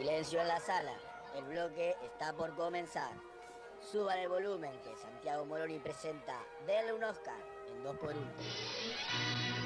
Silencio en la sala. El bloque está por comenzar. Suban el volumen que Santiago Moroni presenta Denle un Oscar en 2x1.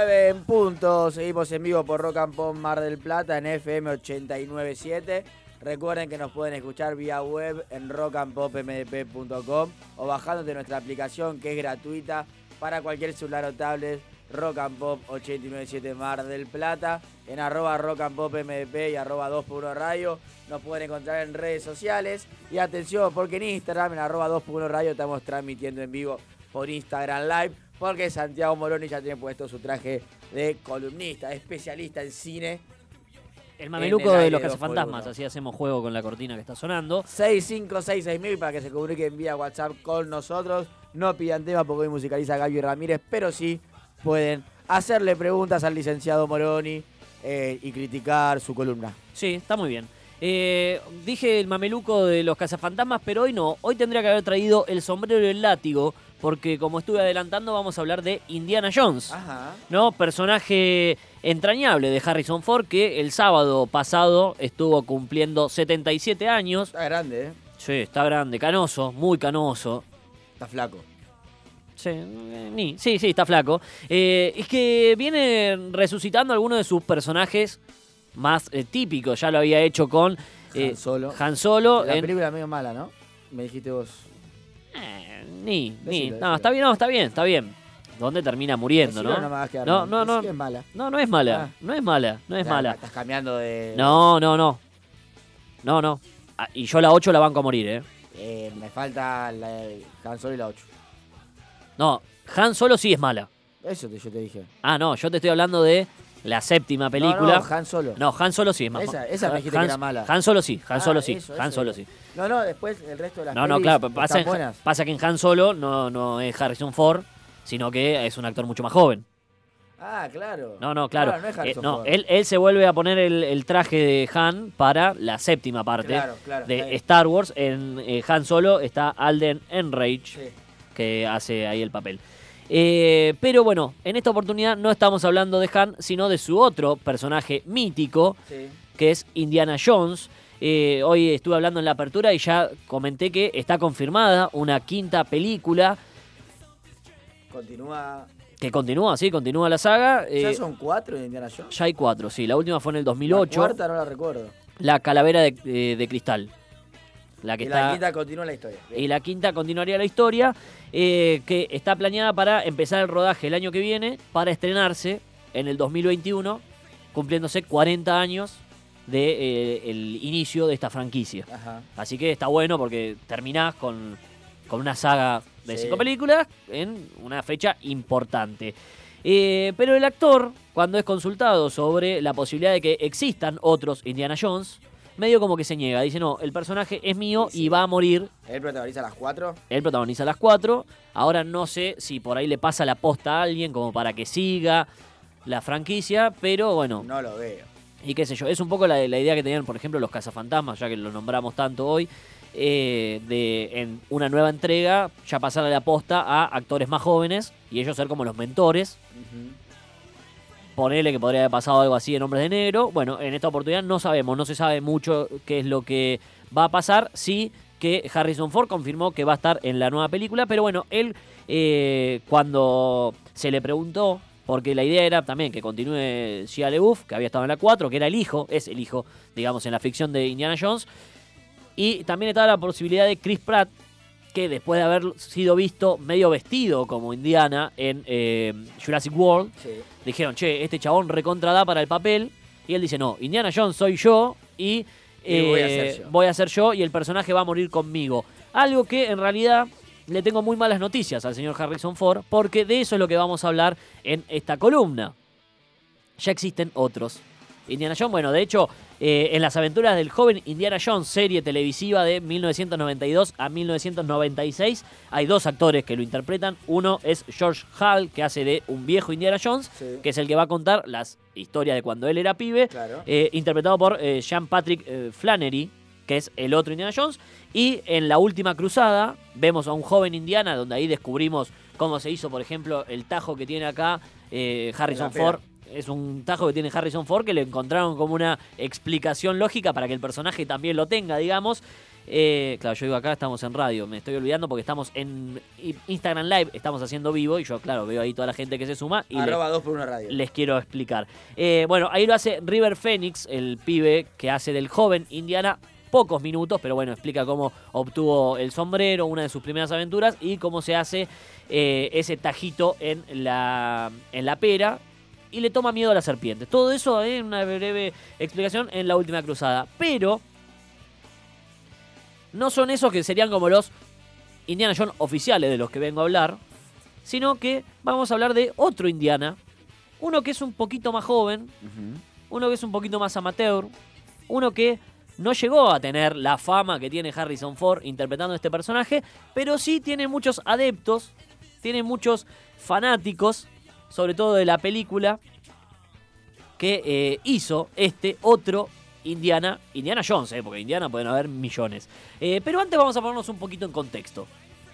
Nueve en punto, seguimos en vivo por Rock and Pop Mar del Plata en FM 897. Recuerden que nos pueden escuchar vía web en rockandpopmdp.com o bajando de nuestra aplicación que es gratuita para cualquier celular o tablet Rock and Pop 897 Mar del Plata en arroba rock and pop mdp y arroba 2 por 1 radio. Nos pueden encontrar en redes sociales y atención porque en Instagram en arroba 2 por 1 radio estamos transmitiendo en vivo por Instagram Live porque Santiago Moroni ya tiene puesto su traje de columnista, especialista en cine. El mameluco el de los cazafantasmas, así hacemos juego con la cortina que está sonando. 6566000 para que se comuniquen vía WhatsApp con nosotros. No pidan tema porque hoy musicaliza Gaby Ramírez, pero sí pueden hacerle preguntas al licenciado Moroni eh, y criticar su columna. Sí, está muy bien. Eh, dije el mameluco de los cazafantasmas, pero hoy no. Hoy tendría que haber traído el sombrero y el látigo, porque como estuve adelantando, vamos a hablar de Indiana Jones. Ajá. ¿no? Personaje entrañable de Harrison Ford que el sábado pasado estuvo cumpliendo 77 años. Está grande, ¿eh? Sí, está grande, canoso, muy canoso. Está flaco. Sí, eh, ni, sí, sí, está flaco. Eh, es que viene resucitando algunos de sus personajes más eh, típicos. Ya lo había hecho con eh, Han Solo. Han Solo La en- película medio mala, ¿no? Me dijiste vos. Eh, ni, ni. No, está bien, no, está bien, está bien. ¿Dónde termina muriendo, Decilo, no? no no, no, es mala. No, no es mala. Ah. No es mala, no es mala. Estás cambiando de. No, no, no. No, no. Ah, y yo la 8 la banco a morir, ¿eh? Eh, me falta la de Han Solo y la 8. No, Han Solo sí es mala. Eso te, yo te dije. Ah, no, yo te estoy hablando de la séptima película. No, no, Han Solo. No, Han Solo sí es más Esa- esa me dijiste que Han, era mala. Han Solo sí, Han Ah, Solo sí, eso, Han Solo sí. No, no, después el resto de las No, no, claro, pasa en, pasa que en Han Solo no, no es Harrison Ford, sino que es un actor mucho más joven. Ah, claro. No, no, claro. no es Eh, no, él, él se vuelve a poner el, el traje de Han para la séptima parte Claro, claro, de. Star Wars. En eh, Han Solo está Alden Enrage, Sí. que hace ahí el papel. Eh, pero bueno, en esta oportunidad no estamos hablando de Han, sino de su otro personaje mítico, Sí. que es Indiana Jones. Eh, hoy estuve hablando en la apertura y ya comenté que está confirmada una quinta película Continúa. que continúa, sí, continúa la saga. ¿Ya Eh, son cuatro de Indiana Jones? ya hay cuatro, sí. La última fue en el La 2008. cuarta no la recuerdo. La calavera de, de- de cristal. La que y está. la quinta continúa la historia. Y la quinta continuaría la historia, eh, que está planeada para empezar el rodaje el año que viene, para estrenarse en el 2021, cumpliéndose 40 años del inicio de esta franquicia. Ajá. Así que está bueno porque terminás con, con una saga de Sí. cinco películas en una fecha importante. Eh, pero el actor, cuando es consultado sobre la posibilidad de que existan otros Indiana Jones, medio como que se niega. Dice, no, el personaje es mío Sí, sí. y va a morir. Él protagoniza las cuatro. Él protagoniza las cuatro. Ahora no sé si por ahí le pasa la posta a alguien como para que siga la franquicia, pero bueno, No lo veo. Y qué sé yo, es un poco la, la idea que tenían, por ejemplo, los cazafantasmas, ya que lo nombramos tanto hoy, eh, de en una nueva entrega ya pasar a la posta a actores más jóvenes y ellos ser como los mentores. Ujú. Ponele que podría haber pasado algo así en Hombres de Negro. Bueno, en esta oportunidad no sabemos, no se sabe mucho qué es lo que va a pasar. Sí que Harrison Ford confirmó que va a estar en la nueva película, pero bueno, él eh, cuando se le preguntó, porque la idea era también que continúe Shia LaBeouf, que había estado en la 4, que era el hijo, es el hijo, digamos, en la ficción de Indiana Jones, y también estaba la posibilidad de Chris Pratt, que después de haber sido visto medio vestido como Indiana en eh, Jurassic World, Sí. dijeron, che, este chabón recontra da para el papel. Y él dice, no, Indiana Jones soy yo y, Y voy a eh, yo. voy a ser yo y el personaje va a morir conmigo. Algo que en realidad le tengo muy malas noticias al señor Harrison Ford, porque de eso es lo que vamos a hablar en esta columna. Ya existen otros. Indiana Jones, bueno, de hecho, eh, en las aventuras del joven Indiana Jones, serie televisiva de 1992 a 1996, hay dos actores que lo interpretan. Uno es George Hall, que hace de un viejo Indiana Jones, Sí. que es el que va a contar las historias de cuando él era pibe, Claro. eh, interpretado por eh, Sean Patrick eh, Flannery, que es el otro Indiana Jones. Y en la última cruzada vemos a un joven Indiana, donde ahí descubrimos cómo se hizo, por ejemplo, el tajo que tiene acá eh, Harrison. Ford. Es un tajo que tiene Harrison Ford que le encontraron como una explicación lógica para que el personaje también lo tenga, digamos. Eh, claro, yo digo acá estamos en radio, me estoy olvidando porque estamos en Instagram Live, estamos haciendo vivo y yo, claro, veo ahí toda la gente que se suma y Arroba 2 por 1 radio. les quiero explicar. Eh, bueno, ahí lo hace River Phoenix, el pibe que hace del joven Indiana. Pocos minutos, pero bueno, explica cómo obtuvo el sombrero, una de sus primeras aventuras, y cómo se hace eh, ese tajito en la, en la pera. Y le toma miedo a la serpiente. Todo eso en una breve explicación en la última cruzada. Pero no son esos que serían como los Indiana Jones oficiales de los que vengo a hablar, sino que vamos a hablar de otro Indiana, uno que es un poquito más joven, uno que es un poquito más amateur, uno que no llegó a tener la fama que tiene Harrison Ford interpretando este personaje, pero sí tiene muchos adeptos, tiene muchos fanáticos, sobre todo de la película, que eh, hizo este otro Indiana, Indiana Jones, eh, porque Indiana pueden haber millones. Eh, pero antes vamos a ponernos un poquito en contexto,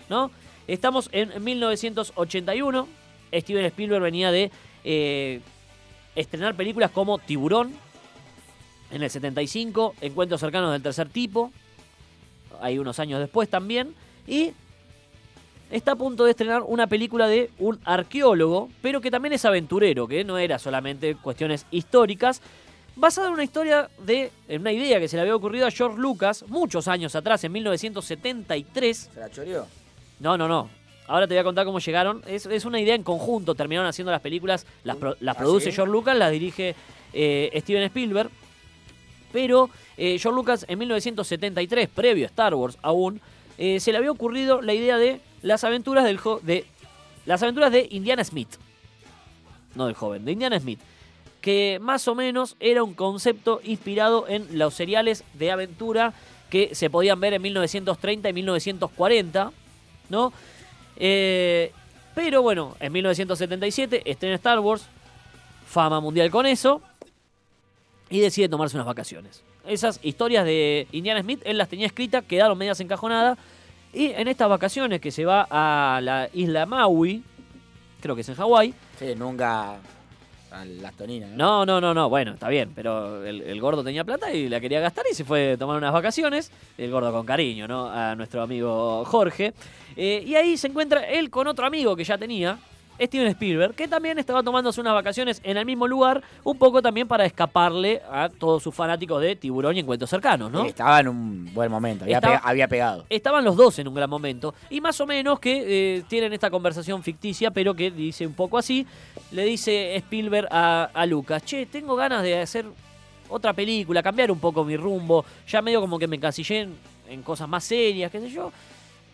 ¿no? Estamos en 1981, Steven Spielberg venía de eh, estrenar películas como Tiburón, en el 75, Encuentros cercanos del tercer tipo, hay unos años después también, y está a punto de estrenar una película de un arqueólogo, pero que también es aventurero, que no era solamente cuestiones históricas, basada en una historia de, en una idea que se le había ocurrido a George Lucas muchos años atrás, en 1973, ¿Se la choreó? no, no, no. Ahora te voy a contar cómo llegaron. Es, es una idea en conjunto. Terminaron haciendo las películas. Las, pro- las ¿Ah, produce sí? George Lucas, las dirige eh, Steven Spielberg. Pero eh, Lucas en 1973, previo a Star Wars aún, eh, se le había ocurrido la idea de las aventuras del de las aventuras de Indiana Smith. No del joven, de Indiana Smith. Que más o menos era un concepto inspirado en los seriales de aventura que se podían ver en 1930 y 1940, ¿no? Eh, pero bueno, en 1977 estrena Star Wars, fama mundial con eso, y decide tomarse unas vacaciones. Esas historias de Indiana Smith, él las tenía escritas, quedaron medias encajonadas, y en estas vacaciones que se va a la isla Maui, creo que es en Hawái, Sí, nunca a las toninas. ¿no? no, no, no, no, bueno, está bien, pero el, el gordo tenía plata y la quería gastar y se fue a tomar unas vacaciones. El gordo con cariño, ¿no? A nuestro amigo Jorge. Eh, y ahí se encuentra él con otro amigo que ya tenía, Steven Spielberg, que también estaba tomándose unas vacaciones en el mismo lugar, un poco también para escaparle a todos sus fanáticos de Tiburón y Encuentros Cercanos, ¿no? Estaba en un buen momento, había, Estaba- pega- había pegado. Estaban los dos en un gran momento. Y más o menos que eh, tienen esta conversación ficticia, pero que dice un poco así. Le dice Spielberg a, a Lucas, che, tengo ganas de hacer otra película, cambiar un poco mi rumbo. Ya medio como que me encasillé en, en cosas más serias, qué sé yo.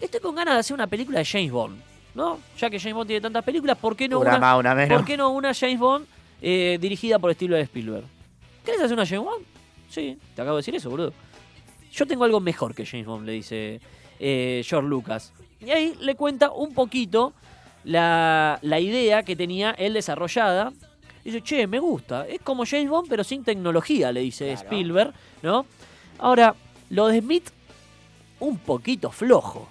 Estoy con ganas de hacer una película de James Bond, ¿no? Ya que James Bond tiene tantas películas, ¿por qué no una, una, más, una menos. ¿por qué no una James Bond eh, dirigida por estilo de Spielberg? ¿Querés hacer una James Bond? Sí, te acabo de decir eso, boludo. Yo tengo algo mejor que James Bond, le dice eh, George Lucas. Y ahí le cuenta un poquito la, la idea que tenía él desarrollada. Dice, che, me gusta. Es como James Bond, pero sin tecnología, le dice Claro. Spielberg, ¿no? Ahora, lo de Smith, un poquito flojo.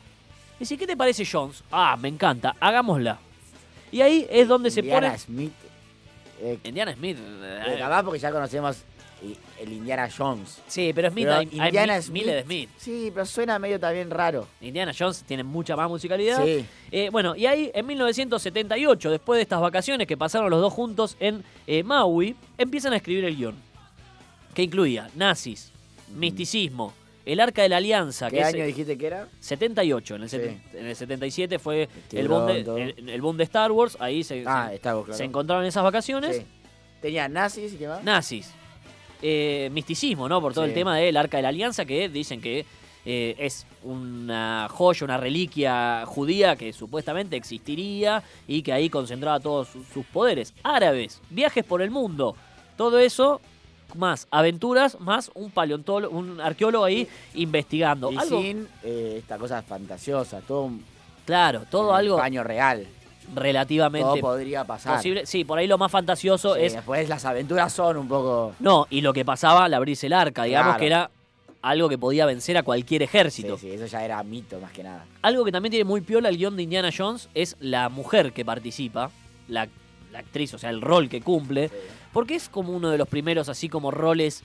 Dice, ¿qué te parece Jones? Ah, me encanta, hagámosla. Y ahí es donde se Indiana pone... Smith. eh, Indiana Smith. eh, capaz porque ya conocemos el Indiana Jones. Sí, pero Smith, Pero hay, Indiana mi- Smith- miles de Smith. Sí, pero suena medio también raro. Indiana Jones tiene mucha más musicalidad. Sí. Eh, bueno, y ahí en 1978, después de estas vacaciones que pasaron los dos juntos en eh, Maui, empiezan a escribir el guion. Que incluía nazis, misticismo, el arca de la alianza, ¿Qué que año es dijiste que era? 78. En el, Sí. seten- en el 77 fue el boom, de, el, el boom de Star Wars. Ahí se, Ah, se- claro. se encontraron esas vacaciones. Sí. Tenía nazis y qué más. Nazis. Eh, misticismo, ¿no? Por todo Sí. el tema del arca de la alianza que dicen que eh, es una joya, una reliquia judía que supuestamente existiría y que ahí concentraba todos sus, sus poderes. Árabes, viajes por el mundo, todo eso más aventuras, más un paleontólogo, un arqueólogo ahí investigando. Y Algo- sin eh, esta cosa fantasiosa, todo un claro, todo un algo paño real. Todo relativamente podría pasar. posible. Sí, por ahí lo más fantasioso Sí, es Después las aventuras son un poco. No, y lo que pasaba al abrirse el arca, digamos Claro. que era algo que podía vencer a cualquier Sí, ejército. sí, eso ya era mito más que nada. Algo que también tiene muy piola el guion de Indiana Jones es la mujer que participa, la, la actriz, o sea, el rol que cumple, Sí. Porque es como uno de los primeros así como roles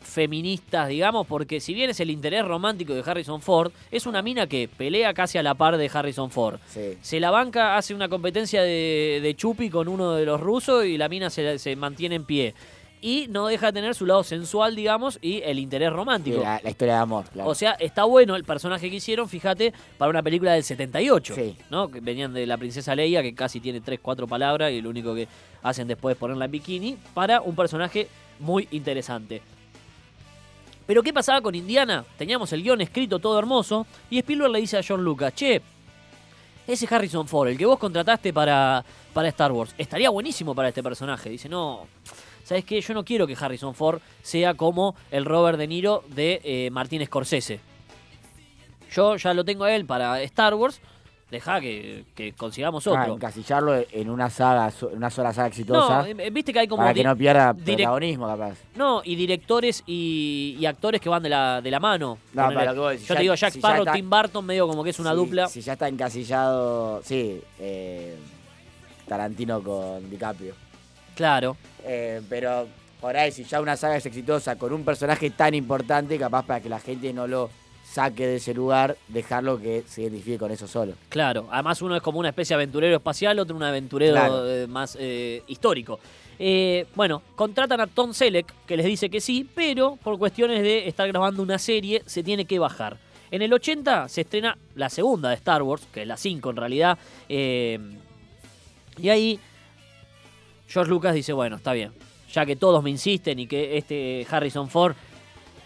feministas, digamos, porque si bien es el interés romántico de Harrison Ford, es una mina que pelea casi a la par de Harrison Ford. Sí. Se la banca, hace una competencia de, de chupi con uno de los rusos y la mina se, se mantiene en pie. Y no deja de tener su lado sensual, digamos, y el interés Sí, romántico. la, la historia de amor, claro. O sea, está bueno el personaje que hicieron, fíjate, para una película del 78. Sí. ¿no? Que venían de la princesa Leia, que casi tiene 3, 4 palabras y lo único que hacen después es ponerla en bikini, para un personaje muy interesante. Pero ¿qué pasaba con Indiana? Teníamos el guion escrito todo hermoso y Spielberg le dice a John Lucas, che, ese Harrison Ford, el que vos contrataste para, para Star Wars, estaría buenísimo para este personaje. Dice, no, ¿sabes qué? Yo no quiero que Harrison Ford sea como el Robert De Niro de eh, Martin Scorsese. Yo ya lo tengo a él para Star Wars, deja que, que consigamos Ah, otro. encasillarlo en una saga, en una sola saga exitosa. no, eh, viste que hay como... para que no pierda protagonismo, capaz. No, y directores y, y actores que van de la, de la mano. No, Ponele, pero lo que vos decís, yo ya- te digo, Jack si Sparrow, está- Tim Burton, medio como que es una Si- dupla. Si ya está encasillado, sí, eh, Tarantino con DiCaprio. Claro. Eh, pero por ahí, si ya una saga es exitosa con un personaje tan importante, capaz para que la gente no lo saque de ese lugar, dejarlo que se identifique con eso solo. Claro, además uno es como una especie de aventurero espacial, otro un aventurero Claro. eh, más eh, histórico. Eh, bueno, contratan a Tom Selleck, que les dice que sí, pero por cuestiones de estar grabando una serie se tiene que bajar. En el 80 se estrena la segunda de Star Wars, que es la 5 en realidad, eh, y ahí George Lucas dice, bueno, está bien, ya que todos me insisten y que este Harrison Ford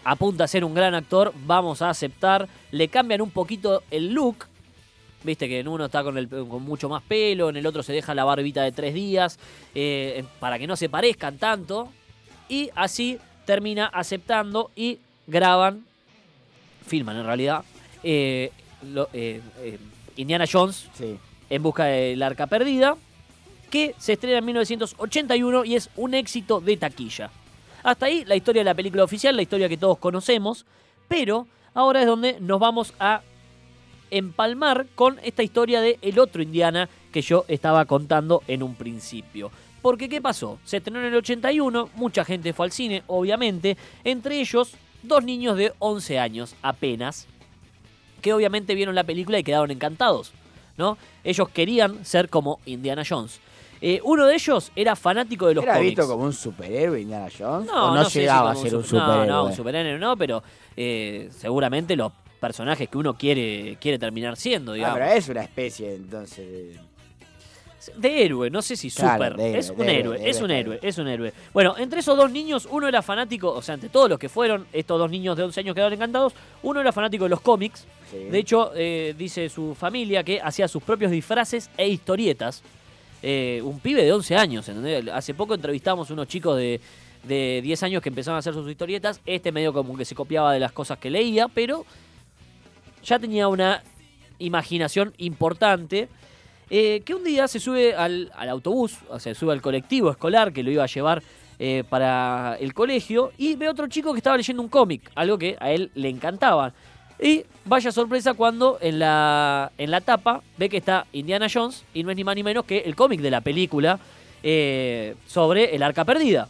apunta a ser un gran actor, vamos a aceptar. Le cambian un poquito el look. Viste que en uno está con, el, con mucho más pelo, en el otro se deja la barbita de tres días, eh, para que no se parezcan tanto. Y así termina aceptando y graban, filman en realidad, eh, lo- eh, Indiana Jones Sí. en busca del arca perdida, que se estrena en 1981 y es un éxito de taquilla. Hasta ahí la historia de la película oficial, la historia que todos conocemos, pero ahora es donde nos vamos a empalmar con esta historia de el otro Indiana que yo estaba contando en un principio. Porque ¿qué pasó? Se estrenó en el 81, mucha gente fue al cine, obviamente, entre ellos dos niños de 11 años apenas, que obviamente vieron la película y quedaron encantados, ¿no? Ellos querían ser como Indiana Jones. Eh, uno de ellos era fanático de los ¿Era cómics. visto como un superhéroe Indiana Jones? No, ¿O no, sé llegaba a ser un super- superhéroe? No, no, un superhéroe no, pero eh, seguramente los personajes que uno quiere, quiere terminar siendo, Ah, digamos. pero es una especie, entonces. de- De héroe, no sé si Claro, super. héroe, es un héroe, es un héroe. héroe, es un héroe. Bueno, entre esos dos niños, uno era fanático, o sea, entre todos los que fueron, estos dos niños de 11 años quedaron encantados, uno era fanático de los cómics. sí. De hecho, eh, dice su familia que hacía sus propios disfraces e historietas. Eh, un pibe de 11 años, ¿entendés? Hace poco entrevistamos unos chicos de, de 10 años que empezaron a hacer sus historietas. Este medio como que se copiaba de las cosas que leía, pero ya tenía una imaginación importante. eh, que un día se sube al, al autobús, o sea, se sube al colectivo escolar que lo iba a llevar eh, para el colegio y ve otro chico que estaba leyendo un cómic, algo que a él le encantaba. Y vaya sorpresa cuando en la, en la tapa ve que está Indiana Jones y no es ni más ni menos que el cómic de la película eh, sobre el arca perdida.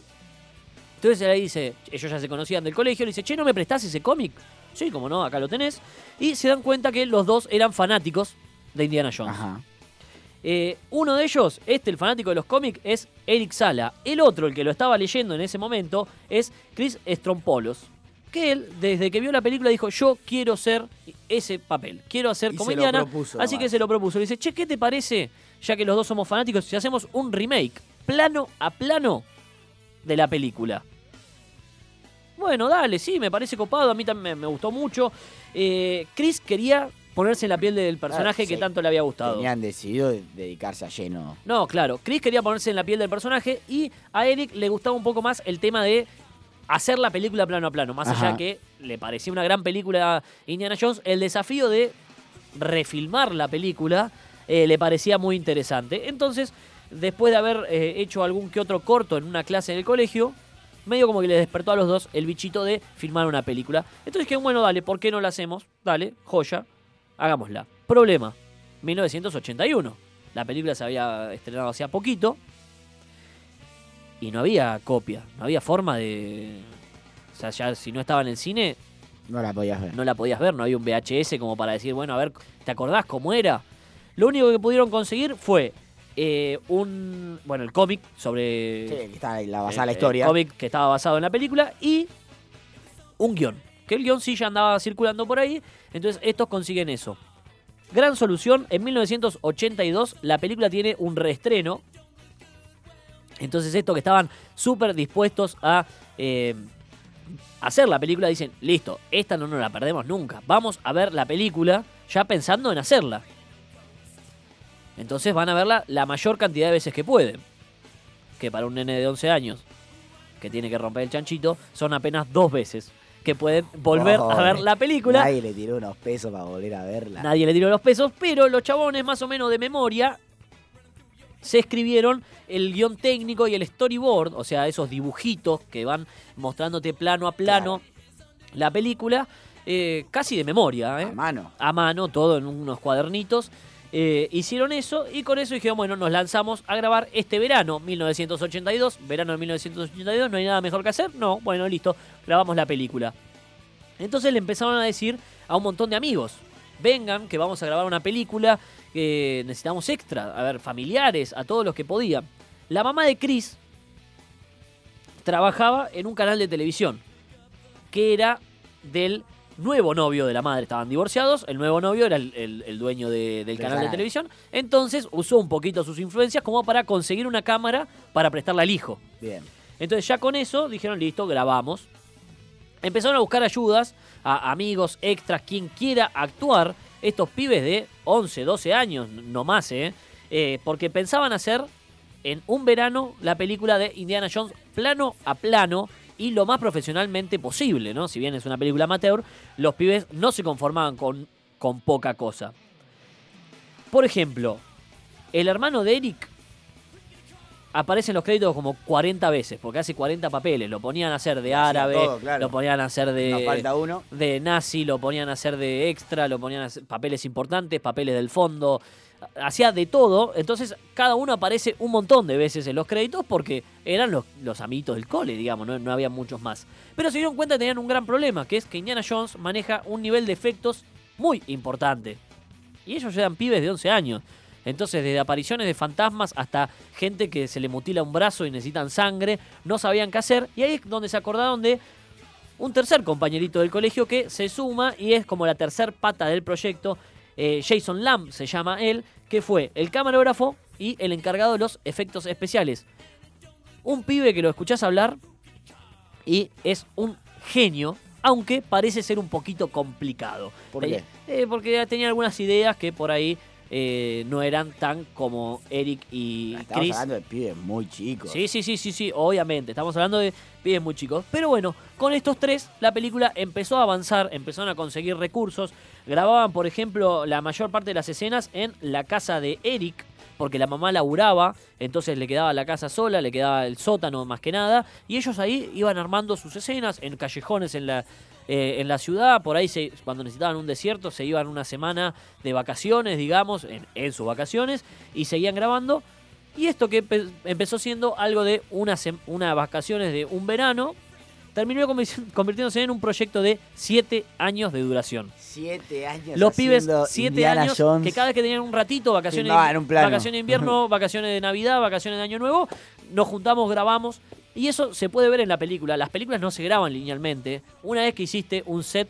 Entonces él ahí dice, ellos ya se conocían del colegio, le dice, che, ¿no me prestás ese cómic? Sí, como no, acá lo tenés. Y se dan cuenta que los dos eran fanáticos de Indiana Jones. Ajá. Eh, uno de ellos, este, el fanático de los cómics, es Eric Sala. El otro, el que lo estaba leyendo en ese momento, es Chris Strompoulos. Que él, desde que vio la película, dijo: Yo quiero ser ese papel. Quiero hacer Y propuso así que se lo propuso. Le dice: Che, ¿qué te parece? Ya que los dos somos fanáticos, si hacemos un remake, plano a plano, de la película. bueno, dale, sí, me parece copado, a mí también me, gustó mucho. Eh, Chris quería ponerse en la piel del personaje Ah, que tanto le había gustado. Tenían decidido dedicarse a lleno. No, claro. Chris quería ponerse en la piel del personaje y a Eric le gustaba un poco más el tema de hacer la película plano a plano. Más Ajá. allá que le parecía una gran película a Indiana Jones, el desafío de refilmar la película eh, le parecía muy interesante. Entonces, después de haber eh, hecho algún que otro corto en una clase en el colegio, medio como que le despertó a los dos el bichito de filmar una película. Entonces, que bueno, dale, ¿por qué no la hacemos? Dale, joya, hagámosla. Problema, 1981. La película se había estrenado hacía poquito y no había copia, no había forma de... O sea, ya si no estaba en el cine, No la podías ver. no la podías ver, no había un VHS como para decir, bueno, a ver, ¿te acordás cómo era? Lo único que pudieron conseguir fue eh, un... Bueno, el cómic sobre... Sí, que está ahí, la basada en la historia. El cómic que estaba basado en la película y un guion. Que el guion sí ya andaba circulando por ahí. Entonces estos consiguen eso. Gran solución, en 1982 la película tiene un reestreno. Entonces estos que estaban súper dispuestos a eh, hacer la película dicen, listo, esta no nos la perdemos nunca. Vamos a ver la película ya pensando en hacerla. Entonces van a verla la mayor cantidad de veces que pueden. Que para un nene de 11 años que tiene que romper el chanchito son apenas dos veces que pueden volver a ver la película. Nadie le tiró unos pesos para volver a verla. Nadie le tiró los pesos, pero los chabones más o menos de memoria se escribieron el guion técnico y el storyboard, o sea, esos dibujitos que van mostrándote plano a plano la película, eh, casi de memoria, ¿eh? A mano. a mano, todo en unos cuadernitos. Eh, hicieron eso y con eso dijeron, bueno, nos lanzamos a grabar este verano, 1982, verano de 1982, no hay nada mejor que hacer, no, bueno, listo, grabamos la película. Entonces le empezaron a decir a un montón de amigos, vengan, que vamos a grabar una película, que necesitamos extra, a ver, familiares, a todos los que podían. La mamá de Chris trabajaba en un canal de televisión, que era del nuevo novio de la madre. Estaban divorciados, el nuevo novio era el, el- el dueño de- del canal de televisión. Entonces usó un poquito sus influencias como para conseguir una cámara para prestarla al hijo. Bien. Entonces ya con eso dijeron, listo, grabamos. Empezaron a buscar ayudas a amigos, extras, quien quiera actuar. Estos pibes de 11, 12 años, no más, ¿eh? Eh, porque pensaban hacer en un verano la película de Indiana Jones plano a plano y lo más profesionalmente posible, ¿no? Si bien es una película amateur, los pibes no se conformaban con, con poca cosa. Por ejemplo, el hermano de Eric aparece en los créditos como 40 veces, porque hace 40 papeles. Lo ponían a hacer de árabe, todo, claro. lo ponían a hacer de Nos falta uno. de nazi, lo ponían a hacer de extra, lo ponían a hacer papeles importantes, papeles del fondo, hacía de todo, entonces cada uno aparece un montón de veces en los créditos porque eran los, los amiguitos del cole, digamos, no, no había muchos más. Pero se dieron cuenta que tenían un gran problema, que es que Indiana Jones maneja un nivel de efectos muy importante. Y ellos eran pibes de 11 años. Entonces, desde apariciones de fantasmas hasta gente que se le mutila un brazo y necesitan sangre, no sabían qué hacer. Y ahí es donde se acordaron de un tercer compañerito del colegio que se suma y es como la tercer pata del proyecto. Eh, Jason Lamb se llama él, que fue el camarógrafo y el encargado de los efectos especiales. Un pibe que lo escuchás hablar y es un genio, aunque parece ser un poquito complicado. ¿Por Eh, qué? eh, porque tenía algunas ideas que por ahí eh, no eran tan como Eric y Estamos Chris. hablando de pibes muy chicos. Sí, sí, sí, sí, sí, obviamente. Estamos hablando de pibes muy chicos. Pero bueno, con estos tres, la película empezó a avanzar, empezaron a conseguir recursos. Grababan, por ejemplo, la mayor parte de las escenas en la casa de Eric, porque la mamá laburaba, entonces le quedaba la casa sola, le quedaba el sótano más que nada. Y ellos ahí iban armando sus escenas en callejones en la, eh, en la ciudad. Por ahí, se, cuando necesitaban un desierto, se iban una semana de vacaciones, digamos, en, en sus vacaciones, y seguían grabando. Y esto que empe- empezó siendo algo de una, sem- una vacaciones de un verano, terminó convirti- convirtiéndose en un proyecto de siete años de duración. Siete años. Los pibes, haciendo siete Indiana años, Jones. que cada vez que tenían un ratito, vacaciones, vacaciones de invierno, vacaciones de Navidad, vacaciones de Año Nuevo, nos juntamos, grabamos. Y eso se puede ver en la película. Las películas no se graban linealmente. Una vez que hiciste un set,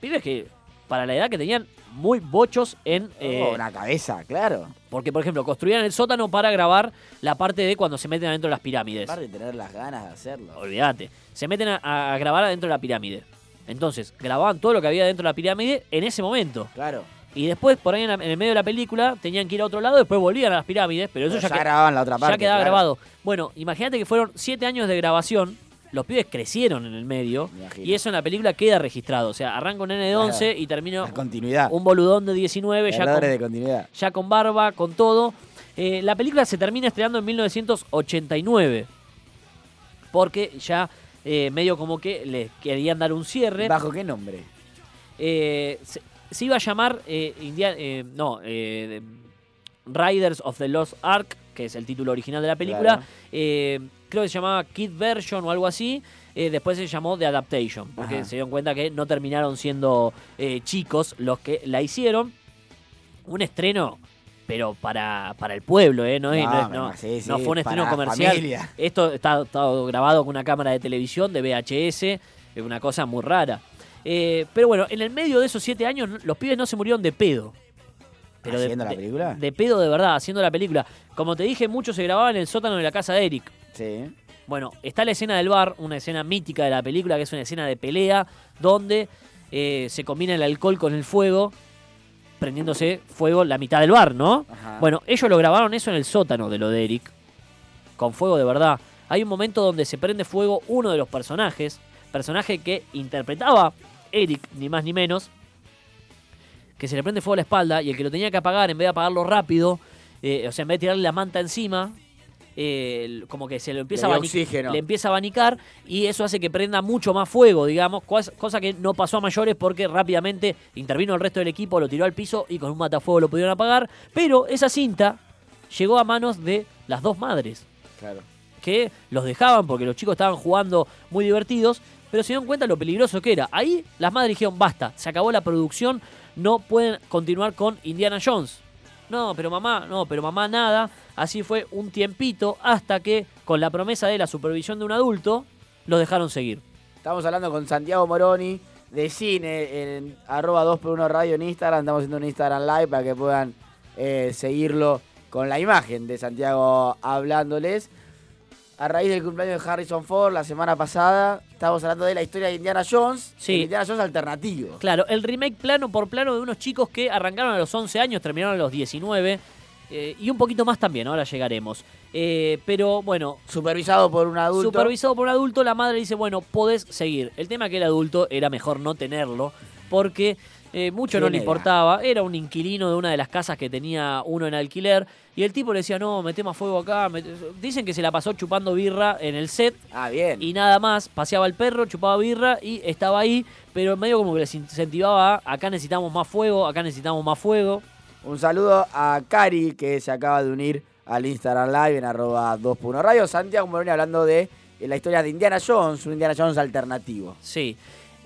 pibes que para la edad que tenían, muy bochos en... eh, Oh, una cabeza, claro. porque, por ejemplo, construían el sótano para grabar la parte de cuando se meten adentro de las pirámides. Aparte de tener las ganas de hacerlo. Olvídate. Se meten a, a grabar adentro de la pirámide. Entonces, grababan todo lo que había dentro de la pirámide en ese momento. Claro. Y después, por ahí en, la- en el medio de la película, tenían que ir a otro lado, después volvían a las pirámides, pero eso Pero ya, ya que- grababan la otra parte. ya quedaba claro. grabado. Bueno, imagínate que fueron siete años de grabación, los pibes crecieron en el medio, Me y eso en la película queda registrado. O sea, arranca un nene de Claro. 11 y termina continuidad. un boludón de 19, ya con, Errores de continuidad. ya con barba, con todo. Eh, la película se termina estrenando en 1989. Porque ya eh, medio como que le querían dar un cierre. ¿Bajo qué nombre? Eh, se, se iba a llamar eh, India- eh, no, eh, Riders of the Lost Ark, que es el título original de la película. Claro. Eh, creo que se llamaba Kid Version o algo así. Eh, después se llamó The Adaptation, porque Ajá. se dieron cuenta que no terminaron siendo eh, chicos los que la hicieron. Un estreno, pero para, para el pueblo, ¿eh? No, es- No, no sí, fue un estreno comercial. familia. Esto está, está grabado con una cámara de televisión de VHS, es una cosa muy rara. Eh, pero bueno, en el medio de esos siete años, los pibes no se murieron de pedo. de- ¿Haciendo la de- película? De pedo de verdad, haciendo la película. Como te dije, mucho se grababa en el sótano de la casa de Eric. Sí. Bueno, está la escena del bar, una escena mítica de la película, que es una escena de pelea, donde eh, se combina el alcohol con el fuego, prendiéndose fuego la mitad del bar, ¿no? Ajá. Bueno, ellos lo grabaron eso en el sótano de lo de Eric, con fuego de verdad. Hay un momento donde se prende fuego uno de los personajes, personaje que interpretaba Eric, ni más ni menos, que se le prende fuego a la espalda y el que lo tenía que apagar, en vez de apagarlo rápido, eh, o sea, en vez de tirarle la manta encima, eh, como que se lo empieza Le a dio abani- oxígeno. le empieza a abanicar y eso hace que prenda mucho más fuego, digamos, cosa, cosa que no pasó a mayores porque rápidamente intervino el resto del equipo, lo tiró al piso y con un matafuego lo pudieron apagar, pero esa cinta llegó a manos de las dos madres Claro. que los dejaban porque los chicos estaban jugando muy divertidos, pero se dieron cuenta lo peligroso que era. Ahí las madres dijeron, basta, se acabó la producción, no pueden continuar con Indiana Jones. No, pero mamá, no, pero mamá nada. Así fue un tiempito hasta que, con la promesa de la supervisión de un adulto, los dejaron seguir. Estamos hablando con Santiago Moroni de cine en arroba 2x1 radio en Instagram. Estamos haciendo un Instagram live para que puedan eh, seguirlo con la imagen de Santiago hablándoles. A raíz del cumpleaños de Harrison Ford la semana pasada, estábamos hablando de la historia de Indiana Jones. Sí. Indiana Jones alternativo. Claro, el remake plano por plano de unos chicos que arrancaron a los 11 años, terminaron a los 19. eh, y un poquito más también, ahora llegaremos. Eh, pero bueno, Supervisado por un adulto. Supervisado por un adulto, la madre dice, bueno, podés seguir. El tema que el adulto era mejor no tenerlo, porque eh, mucho no ¿Quién le importaba. Era un inquilino de una de las casas que tenía uno en alquiler. Y el tipo le decía, no, mete más fuego acá. mete-". Dicen que se la pasó chupando birra en el set Ah, bien. y nada más. Paseaba el perro, chupaba birra y estaba ahí. Pero medio como que les incentivaba, acá necesitamos más fuego, acá necesitamos más fuego. Un saludo a Cari que se acaba de unir al Instagram Live en arroba 2.1 radio. Santiago Moroni hablando de la historia de Indiana Jones, un Indiana Jones alternativo. Sí.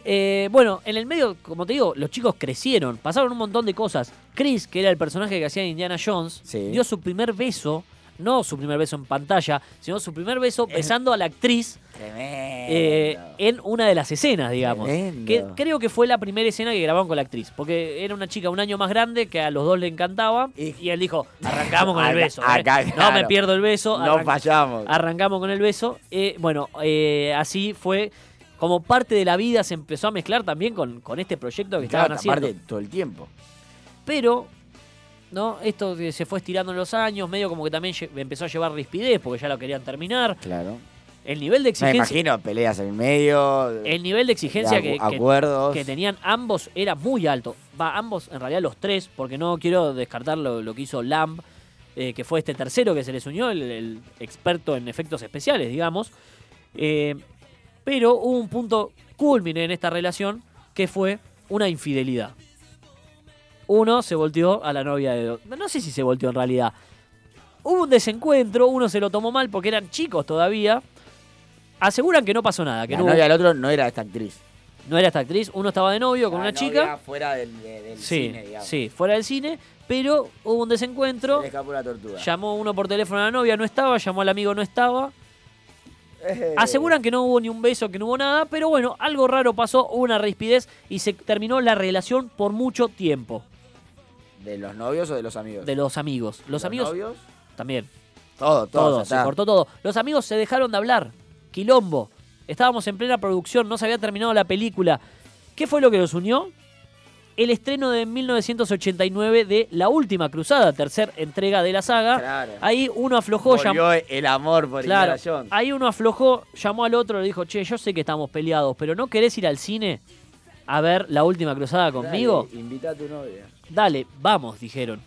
Eh, bueno, en el medio, como te digo, los chicos crecieron, pasaron un montón de cosas. Chris, que era el personaje que hacía Indiana Jones, Sí. dio su primer beso, no su primer beso en pantalla, sino su primer beso besando a la actriz eh, en una de las escenas, digamos. Tremendo. Que creo que fue la primera escena que grabaron con la actriz, porque era una chica un año más grande que a los dos le encantaba Y- y, él dijo, arrancamos con el Acá- beso. ¿eh? acá, No me pierdo el beso. no fallamos. Arrancamos con el beso. Bueno, así fue. Como parte de la vida se empezó a mezclar también con, con este proyecto que Claro, estaban haciendo. aparte todo el tiempo. Pero, ¿no? Esto se fue estirando en los años, medio como que también empezó a llevar rispidez porque ya lo querían terminar. Claro. El nivel de Me exigencia. imagino peleas en el medio. El nivel de exigencia que, que- acuerdos. que tenían ambos era muy alto. Va, ambos, en realidad los tres, porque no quiero descartar lo, lo que hizo Lamb, eh, que fue este tercero que se les unió, el, el experto en efectos especiales, digamos. Eh, pero hubo un punto culmine en esta relación que fue una infidelidad. Uno se volteó a la novia de dos. No sé si se volteó en realidad. Hubo un desencuentro, uno se lo tomó mal porque eran chicos todavía. Aseguran que no pasó nada, que la no, hubo- novia del otro no era esta actriz. no era esta actriz. Uno estaba de novio con una novia chica. fuera del, de- del Sí, cine, digamos. sí, fuera del cine. Pero hubo un Se desencuentro. le escapó la tortuga. Llamó uno por teléfono a la novia, no estaba. Llamó al amigo, no estaba. Eh. Aseguran que no hubo ni un beso, que no hubo nada, pero bueno, algo raro pasó, hubo una rispidez y se terminó la relación por mucho tiempo ¿De los novios o de los amigos? de los amigos. Los, amigos novios? también. Todo, todo. Todo, se está. cortó todo. Los amigos se dejaron de hablar. Quilombo. Estábamos en plena producción, no se había terminado la película. ¿Qué fue lo que los unió? El estreno de 1989 de La Última Cruzada, tercer entrega de la saga. Claro. Ahí uno aflojó, llamó. El amor por Claro, ahí uno aflojó, llamó al otro, le dijo, che, yo sé que estamos peleados, pero ¿no querés ir al cine a ver La Última Cruzada conmigo? Dale, invita a tu novia. Dale, vamos, dijeron.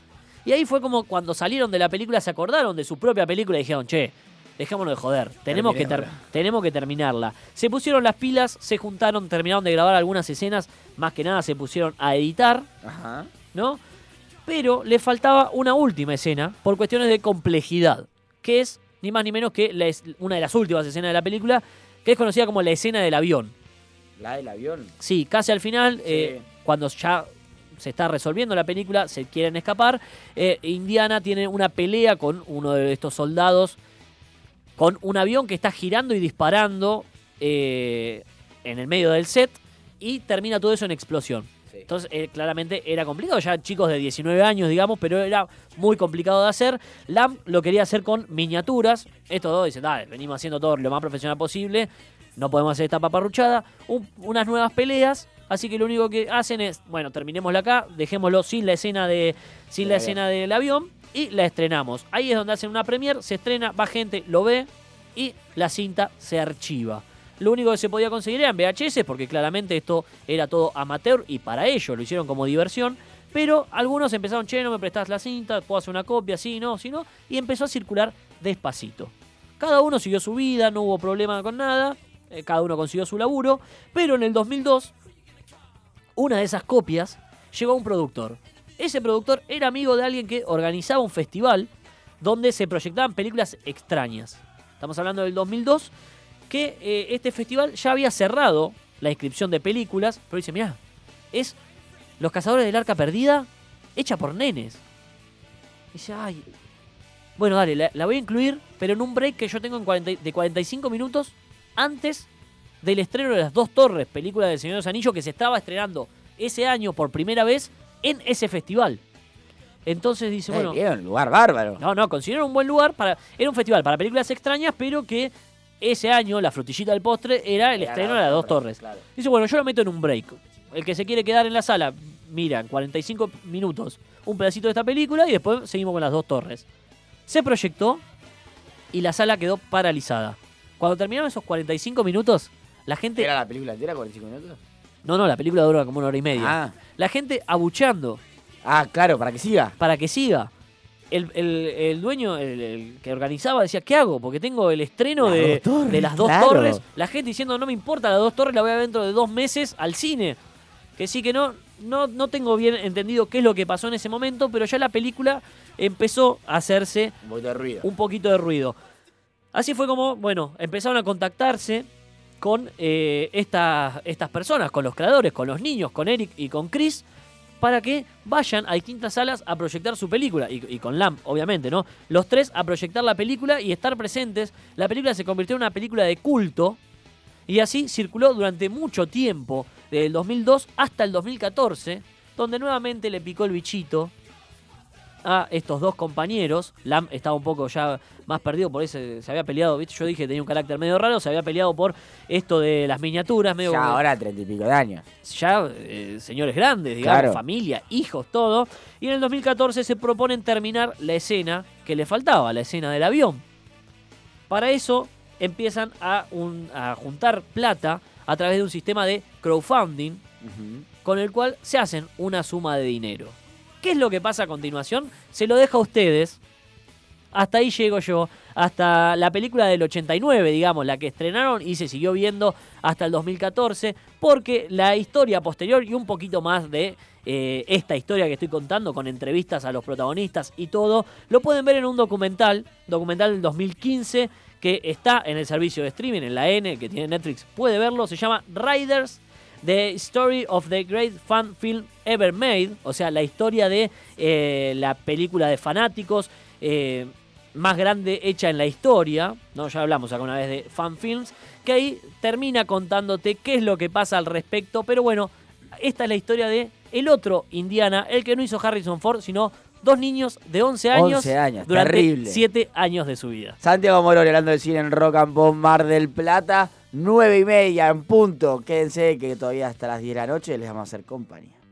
Y ahí fue como cuando salieron de la película, se acordaron de su propia película y dijeron, che, dejémonos de joder, tenemos que, ter- tenemos que terminarla. Se pusieron las pilas, se juntaron, terminaron de grabar algunas escenas, más que nada se pusieron a editar, Ajá. ¿no? Pero le faltaba una última escena por cuestiones de complejidad, que es ni más ni menos que la es- una de las últimas escenas de la película, que es conocida como la escena del avión. La del avión. Sí, casi al final, eh, cuando ya se está resolviendo la película, se quieren escapar, eh, Indiana tiene una pelea con uno de estos soldados, con un avión que está girando y disparando eh, en el medio del set, y termina todo eso en explosión. Sí. Entonces, eh, claramente era complicado, ya chicos de 19 años, digamos, pero era muy complicado de hacer. Lamb lo quería hacer con miniaturas. Estos dos dicen, dale, venimos haciendo todo lo más profesional posible, no podemos hacer esta paparruchada. Un- unas nuevas peleas, así que lo único que hacen es, bueno, terminémosla acá, dejémoslo sin la escena de sin la Del escena del avión y la estrenamos. Ahí es donde hacen una premiere, se estrena, va gente, lo ve y la cinta se archiva. Lo único que se podía conseguir eran VHS, porque claramente esto era todo amateur y para ellos lo hicieron como diversión. Pero algunos empezaron, che, no me prestás la cinta, puedo hacer una copia, sí, no, sí, no. Y empezó a circular despacito. Cada uno siguió su vida, no hubo problema con nada, eh, cada uno consiguió su laburo. Pero en el 2002, una de esas copias llegó a un productor. Ese productor era amigo de alguien que organizaba un festival donde se proyectaban películas extrañas. Estamos hablando del 2002, que eh, este festival ya había cerrado la inscripción de películas, pero dice, mirá, es Los Cazadores del Arca Perdida, hecha por nenes. Dice, ay, bueno, dale, la, voy a incluir, pero en un break que yo tengo en 40 y- de 45 minutos antes del estreno de Las Dos Torres, película del Señor de los Anillos, que se estaba estrenando ese año por primera vez en ese festival. Entonces dice, Eh, bueno, bien, un lugar bárbaro. no, no, consideraron un buen lugar para. Era un festival para películas extrañas, pero que ese año la frutillita del postre era el Era estreno de las dos torres. Torres, claro. Dice, bueno, yo lo meto en un break. El que se quiere quedar en la sala, mira, en 45 minutos, un pedacito de esta película y después seguimos con las dos torres. Se proyectó y la sala quedó paralizada. Cuando terminaron esos 45 minutos, la gente. ¿Era la película entera, 45 minutos? No, no, la película dura como una hora y media. Ah. La gente abucheando Ah, claro, para que siga. para que siga. El, el- el dueño, el, el que organizaba, decía, ¿qué hago? Porque tengo el estreno Las de, torres, de las dos claro. torres. La gente diciendo, no me importa, las dos torres la voy a ver dentro de dos meses al cine. Que sí, que no, no, no tengo bien entendido qué es lo que pasó en ese momento, pero ya la película empezó a hacerse Un poquito de ruido. un poquito de ruido. Así fue como, bueno, empezaron a contactarse con eh, estas, estas personas, con los creadores, con los niños, con Eric y con Chris, para que vayan a distintas salas a proyectar su película. Y, y con Lamp, obviamente, ¿no? Los tres a proyectar la película y estar presentes. La película se convirtió en una película de culto. Y así circuló durante mucho tiempo, desde el 2002 hasta el 2014, donde nuevamente le picó el bichito a estos dos compañeros. Lam estaba un poco ya más perdido, por eso se había peleado, ¿viste? Yo dije que tenía un carácter medio raro, se había peleado por esto de las miniaturas, medio Ya como- ahora treinta y pico de años. ya eh, señores grandes, digamos, Claro. familia, hijos, todo. Y en el 2014 se proponen terminar la escena que le faltaba, la escena del avión. Para eso empiezan a, un- a juntar plata a través de un sistema de crowdfunding con el cual se hacen una suma de dinero. ¿Qué es lo que pasa a continuación? Se lo dejo a ustedes. Hasta ahí llego yo. Hasta la película del 89, digamos, la que estrenaron y se siguió viendo hasta el 2014. Porque la historia posterior y un poquito más de eh, esta historia que estoy contando con entrevistas a los protagonistas y todo, lo pueden ver en un documental, documental del 2015 que está en el servicio de streaming, en la N, que tiene Netflix, puede verlo, se llama Riders The Story of the Great Fan Film Ever Made, o sea, la historia de eh, la película de fanáticos, eh, más grande hecha en la historia, ¿no? ya hablamos alguna vez de fanfilms, que ahí termina contándote qué es lo que pasa al respecto, pero bueno, esta es la historia de el otro Indiana, el que no hizo Harrison Ford, sino dos niños de 11 años, 11 años, durante terrible. 7 años de su vida. Santiago Moroni hablando del cine en Rock and Pop Mar del Plata, 9 y media en punto. Quédense que todavía hasta las 10 de la noche les vamos a hacer compañía.